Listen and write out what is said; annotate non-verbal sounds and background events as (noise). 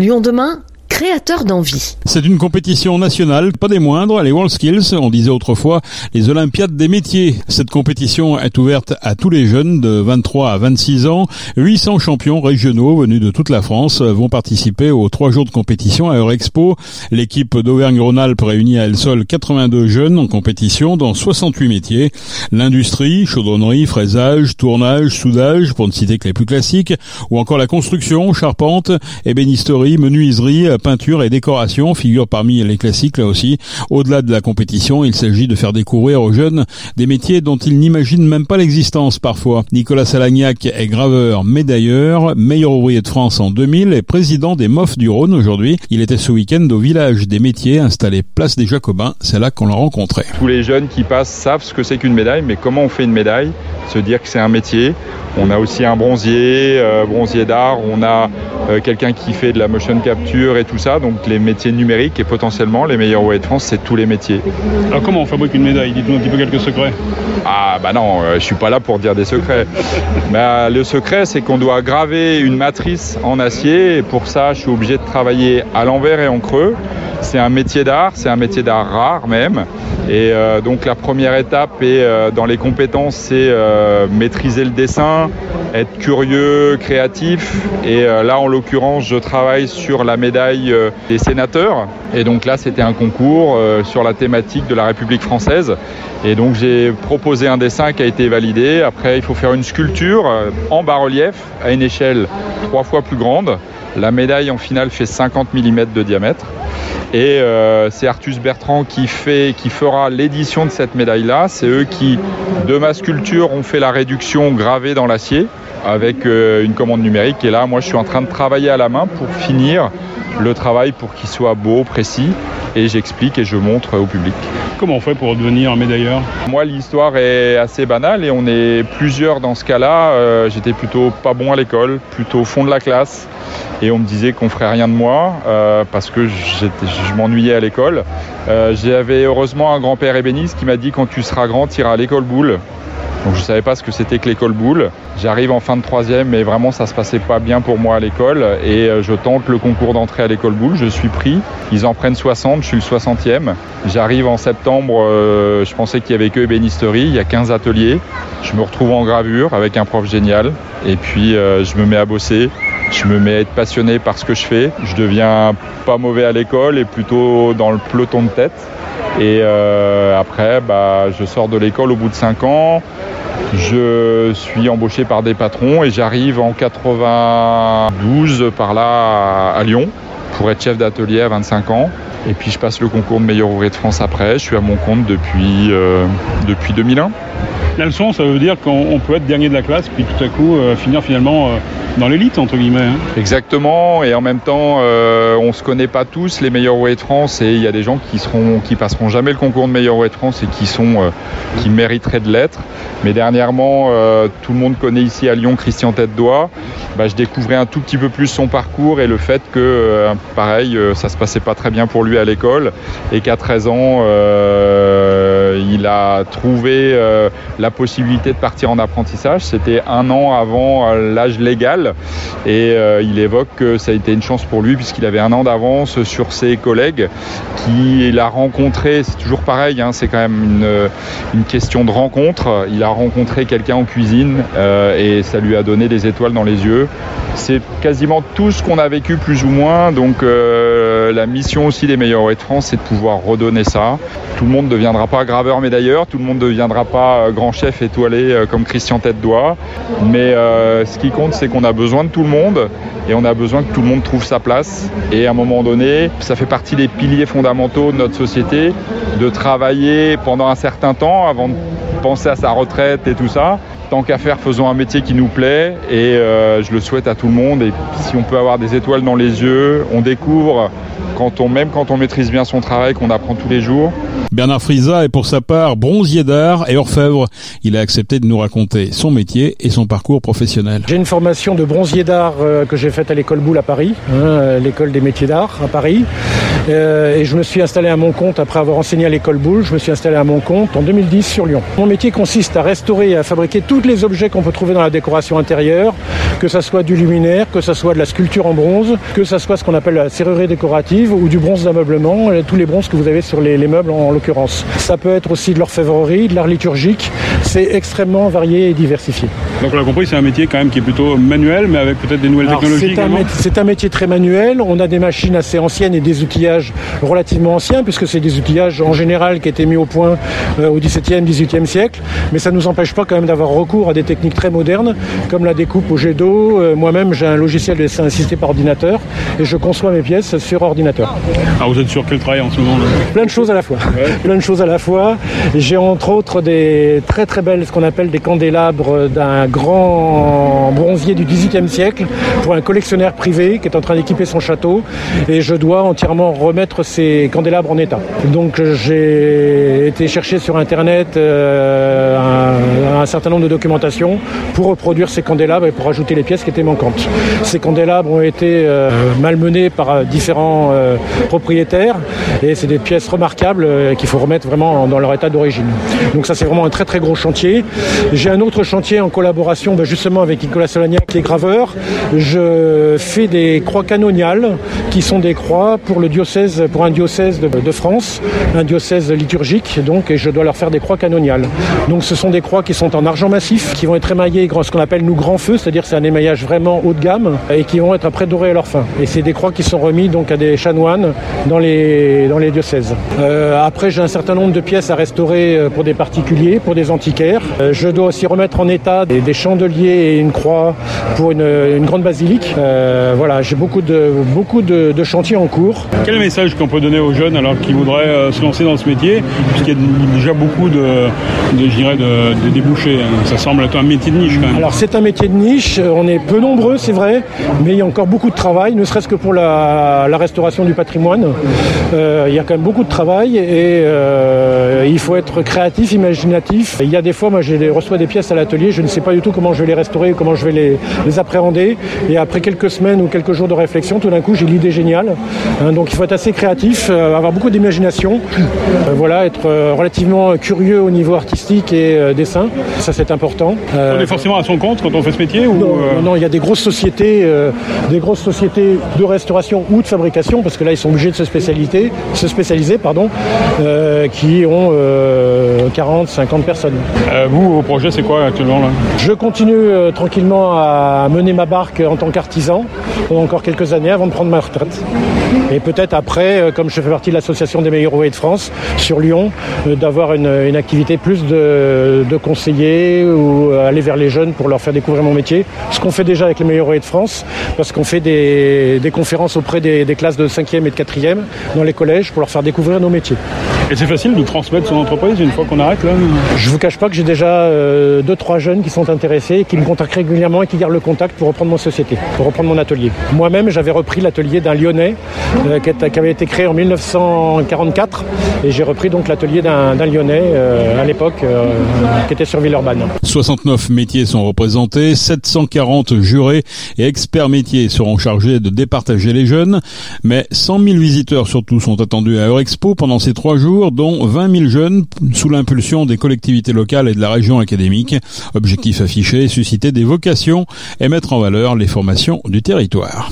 Lyon demain créateur d'envie. C'est une compétition nationale, pas des moindres, les WorldSkills, on disait autrefois les Olympiades des métiers. Cette compétition est ouverte à tous les jeunes de 23 à 26 ans. 800 champions régionaux venus de toute la France vont participer aux trois jours de compétition à Eurexpo. L'équipe d'Auvergne-Rhône-Alpes réunit à elle seule 82 jeunes en compétition dans 68 métiers. L'industrie, chaudronnerie, fraisage, tournage, soudage, pour ne citer que les plus classiques, ou encore la construction, charpente, ébénisterie, menuiserie, peinture et décoration figurent parmi les classiques là aussi. Au-delà de la compétition, il s'agit de faire découvrir aux jeunes des métiers dont ils n'imaginent même pas l'existence parfois. Nicolas Salagnac est graveur, médailleur, meilleur ouvrier de France en 2000 et président des MOF du Rhône aujourd'hui. Il était ce week-end au village des métiers installé place des Jacobins. C'est là qu'on l'a rencontré. Tous les jeunes qui passent savent ce que c'est qu'une médaille, mais comment on fait une médaille? Se dire que c'est un métier. On a aussi un bronzier, euh, bronzier d'art. On a euh, quelqu'un qui fait de la motion capture et tout ça. Donc les métiers numériques et potentiellement les meilleurs ouvriers de France, c'est tous les métiers. Alors comment on fabrique une médaille? Dites-nous un petit peu quelques secrets. Ah bah non, euh, je suis pas là pour dire des secrets. (laughs) bah, le secret, c'est qu'on doit graver une matrice en acier. Et pour ça, je suis obligé de travailler à l'envers et en creux. C'est un métier d'art, c'est un métier d'art rare même. Et euh, donc la première étape est euh, dans les compétences, c'est euh, maîtriser le dessin, être curieux, créatif. Et là, en l'occurrence, je travaille sur la médaille des sénateurs. Et donc là, c'était un concours sur la thématique de la République française. Et donc j'ai proposé un dessin qui a été validé. Après, il faut faire une sculpture en bas-relief à une échelle trois fois plus grande. La médaille en finale fait 50 mm de diamètre. Et euh, c'est Artus Bertrand qui, fait, qui fera l'édition de cette médaille-là. C'est eux qui, de ma sculpture, ont fait la réduction gravée dans l'acier avec euh, une commande numérique. Et là, moi, je suis en train de travailler à la main pour finir le travail pour qu'il soit beau, précis. Et j'explique et je montre au public. Comment on fait pour devenir un médailleur? Moi, l'histoire est assez banale et on est plusieurs dans ce cas-là. Euh, j'étais plutôt pas bon à l'école, plutôt au fond de la classe et on me disait qu'on ferait rien de moi euh, parce que je m'ennuyais à l'école. Euh, j'avais heureusement un grand-père ébéniste qui m'a dit quand tu seras grand, tu iras à l'école boule. Donc je ne savais pas ce que c'était que l'école boule. J'arrive en fin de troisième, mais vraiment ça se passait pas bien pour moi à l'école. Et euh, je tente le concours d'entrée à l'école boule. Je suis pris. Ils en prennent 60, je suis le 60e. J'arrive en septembre, je pensais qu'il y avait que ébénisterie. Il y a 15 ateliers. Je me retrouve en gravure avec un prof génial. Et puis je me mets à bosser. Je me mets à être passionné par ce que je fais. Je deviens pas mauvais à l'école et plutôt dans le peloton de tête. Et euh, après, bah, je sors de l'école au bout de 5 ans. Je suis embauché par des patrons et j'arrive en 92 par là à Lyon pour être chef d'atelier à 25 ans. Et puis je passe le concours de meilleur ouvrier de France après. Je suis à mon compte depuis, euh, depuis 2001. La leçon, ça veut dire qu'on peut être dernier de la classe, puis tout à coup euh, finir finalement euh, dans l'élite, entre guillemets. Hein. Exactement, et en même temps, euh, on se connaît pas tous les meilleurs roués de France, et il y a des gens qui seront, qui passeront jamais le concours de meilleurs roués de France et qui sont, qui mériteraient de l'être. Mais dernièrement, tout le monde connaît ici à Lyon Christian Tête. Bah, je découvrais un tout petit peu plus son parcours et le fait que, pareil, ça se passait pas très bien pour lui à l'école, et qu'à 13 ans, il a trouvé la possibilité de partir en apprentissage. C'était un an avant euh, l'âge légal et euh, il évoque que ça a été une chance pour lui puisqu'il avait un an d'avance sur ses collègues qu'il a rencontré. C'est toujours pareil, hein, c'est quand même une, une, question de rencontre. Il a rencontré quelqu'un en cuisine euh, et ça lui a donné des étoiles dans les yeux. C'est quasiment tout ce qu'on a vécu plus ou moins. Donc la mission aussi des meilleurs de France, c'est de pouvoir redonner ça. Tout le monde ne deviendra pas graveur médailleur, tout le monde ne deviendra pas grand chef étoilé euh, comme Christian Tête d'Oie. Mais euh, ce qui compte, c'est qu'on a besoin de tout le monde et on a besoin que tout le monde trouve sa place. Et à un moment donné, ça fait partie des piliers fondamentaux de notre société de travailler pendant un certain temps avant de penser à sa retraite et tout ça. Tant qu'à faire, faisons un métier qui nous plaît et euh, je le souhaite à tout le monde. Et si on peut avoir des étoiles dans les yeux, on découvre quand on, même quand on maîtrise bien son travail, qu'on apprend tous les jours. Bernard Frisa est pour sa part bronzier d'art et orfèvre. Il a accepté de nous raconter son métier et son parcours professionnel. J'ai une formation de bronzier d'art euh, que j'ai faite à l'école Boulle à Paris, hein, l'école des métiers d'art à Paris. Euh, et je me suis installé à mon compte après avoir enseigné à l'école Boulle. Je me suis installé à mon compte en 2010 sur Lyon. Mon métier consiste à restaurer et à fabriquer tous les objets qu'on peut trouver dans la décoration intérieure, que ce soit du luminaire, que ce soit de la sculpture en bronze, que ce soit ce qu'on appelle la serrurerie décorative ou du bronze d'ameublement, tous les bronzes que vous avez sur les, les meubles en, en l'occurrence. Ça peut être aussi de l'orfèvrerie, de l'art liturgique. C'est extrêmement varié et diversifié. Donc on l'a compris, c'est un métier quand même qui est plutôt manuel, mais avec peut-être des nouvelles Alors, technologies C'est un, métier très manuel. On a des machines assez anciennes et des outillages relativement anciens, puisque c'est des outillages en général qui étaient mis au point euh, au XVIIe, XVIIIe siècle. Mais ça ne nous empêche pas quand même d'avoir recours à des techniques très modernes, comme la découpe au jet d'eau. Euh, Moi-même, j'ai un logiciel de dessin assisté par ordinateur et je conçois mes pièces sur ordinateur. Ah, vous êtes sur quel travail en ce moment Plein de choses à la fois. Plein de choses à la fois. J'ai entre autres des très très ce qu'on appelle des candélabres d'un grand bronzier du XVIIIe siècle pour un collectionneur privé qui est en train d'équiper son château. Et je dois entièrement remettre ces candélabres en état. Donc j'ai été chercher sur Internet euh, un, un certain nombre de documentations pour reproduire ces candélabres et pour ajouter les pièces qui étaient manquantes. Ces candélabres ont été euh, malmenés par euh, différents euh, propriétaires et c'est des pièces remarquables qu'il faut remettre vraiment dans leur état d'origine. Donc ça c'est vraiment un très très gros chantier. J'ai un autre chantier en collaboration ben, justement avec Nicolas Solagnac est graveur. Je fais des croix canoniales qui sont des croix pour le diocèse, pour un diocèse de, de France, un diocèse liturgique donc et je dois leur faire des croix canoniales. Donc ce sont des croix qui sont en argent massif, qui vont être émaillées ce qu'on appelle nous grand feu, c'est-à-dire c'est un émaillage vraiment haut de gamme et qui vont être après dorés à leur fin. Et c'est des croix qui sont remis donc à des chanoines dans les, dans les diocèses. Euh, après j'ai un certain nombre de pièces à restaurer euh, pour des particuliers, pour des antiquaires. Euh, je dois aussi remettre en état des, chandeliers et une croix pour une, grande basilique. Voilà, j'ai beaucoup de, beaucoup de, chantiers en cours. Quel message qu'on peut donner aux jeunes alors qui voudraient se lancer dans ce métier, puisqu'il y a déjà beaucoup de, de de, de débouchés. hein. Ça semble être un métier de niche quand même. Alors c'est un métier de niche, Euh, on est peu nombreux c'est vrai, mais il y a encore beaucoup de travail, ne serait-ce que pour la, restauration du patrimoine. Euh, il y a quand même beaucoup de travail et euh, il faut être créatif, imaginatif. Il y a des fois, moi je reçois des pièces à l'atelier, je ne sais pas du tout comment je vais les restaurer, comment je vais les, appréhender. Et après quelques semaines ou quelques jours de réflexion, tout d'un coup j'ai l'idée géniale. Hein, donc il faut être assez créatif, avoir beaucoup d'imagination, voilà, être relativement curieux au niveau artistique et euh, dessin, ça c'est important. Euh, On est forcément à son compte quand on fait ce métier ou non, euh, non, non, il y a des grosses sociétés, euh, des grosses sociétés de restauration ou de fabrication, parce que là ils sont obligés de se spécialiser, se spécialiser, pardon, euh, qui ont euh, 40, 50 personnes. vous, vos projets, c'est quoi actuellement là? Je continue tranquillement à mener ma barque en tant qu'artisan pendant encore quelques années avant de prendre ma retraite. Et peut-être après, comme je fais partie de l'association des meilleurs ouvriers de France sur Lyon, d'avoir une, une activité plus de, de conseiller ou euh, aller vers les jeunes pour leur faire découvrir mon métier. Ce qu'on fait déjà avec les meilleurs de France, parce qu'on fait des, des conférences auprès des, des classes de 5e et de 4e dans les collèges pour leur faire découvrir nos métiers. Et c'est facile de transmettre son entreprise une fois qu'on arrête là Je vous cache pas que j'ai déjà euh, deux trois jeunes qui sont intéressés, qui me contactent régulièrement et qui gardent le contact pour reprendre mon société, pour reprendre mon atelier. Moi-même, j'avais repris l'atelier d'un Lyonnais euh, qui, avait été créé en 1944 et j'ai repris donc l'atelier d'un Lyonnais euh, à l'époque euh, qui était sur Villeurbanne. 69 métiers sont représentés, 740 jurés et experts métiers seront chargés de départager les jeunes, mais 100 000 visiteurs surtout sont attendus à Eurexpo pendant ces trois dont 20 000 jeunes sous l'impulsion des collectivités locales et de la région académique. Objectif affiché, susciter des vocations et mettre en valeur les formations du territoire.